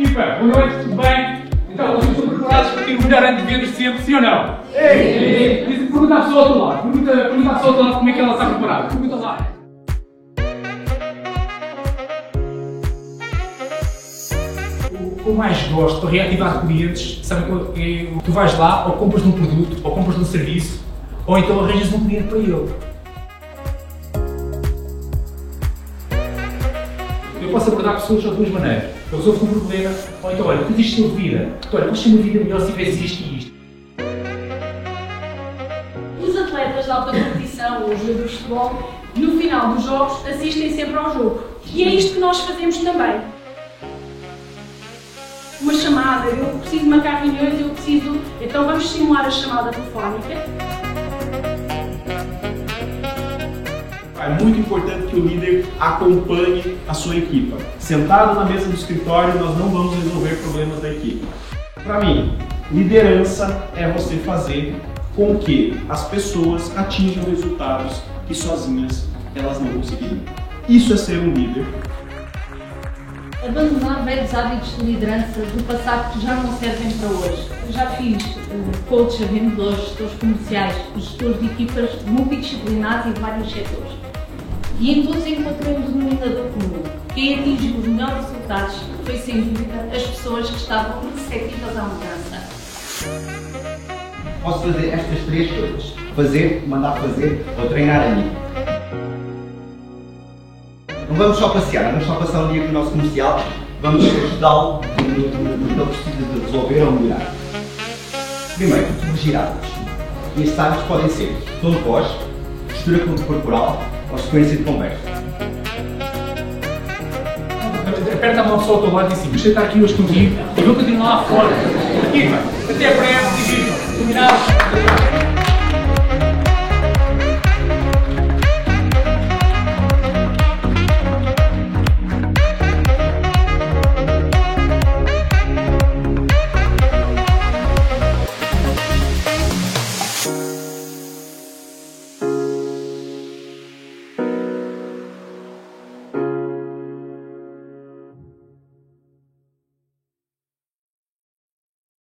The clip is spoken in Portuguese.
Equipa, boa noite, tudo bem? Então, vocês estão preparados para ter o melhor ano de vendas sempre, sim ou não? Sim! Pergunta à pessoa outro lado, pergunta, pergunta à pessoa outro lado como é que ela está preparada. Pergunta lá. O que eu mais gosto para reativar clientes, sabe que é, tu vais lá, ou compras um produto, ou compras um serviço, ou então arranjas um cliente para ele. Eu posso abordar pessoas de duas maneiras. Eu resolvo um problema, ou então, olha, existe na tua vida? Olha, podes ter uma vida melhor se tivesse isto e isto. Os atletas de alta competição, os jogadores de futebol, no final dos jogos, assistem sempre ao jogo. E é isto que nós fazemos também. Uma chamada, eu preciso marcar reuniões, eu preciso. Então vamos simular a chamada telefónica. É muito importante que o líder acompanhe a sua equipa. Sentado na mesa do escritório, nós não vamos resolver problemas da equipe. Para mim, liderança é você fazer com que as pessoas atinjam resultados que sozinhas elas não conseguiriam. Isso é ser um líder. Abandonar velhos hábitos de liderança do passado que já não servem para hoje. Eu já fiz uh, coaches a vendedores, gestores comerciais, gestores de equipas multidisciplinares e de vários setores. E em todos encontrei um denominador comum. Quem atingiu os melhores resultados foi, sem dúvida, as pessoas que estavam receptivas à mudança. Posso fazer estas três coisas: fazer, mandar fazer ou treinar a mim. Não vamos só passear, não vamos só passar um dia com o nosso comercial, vamos ajudá-lo no que ele precisa de resolver ou melhorar. Primeiro, corrigir hábitos. E estes hábitos podem ser tom de voz, postura corporal ou sequência de conversa. Aperta a mão só ao teu lado e assim, deixa estar aqui hoje contigo e vou continuar lá fora. Equipa, até breve?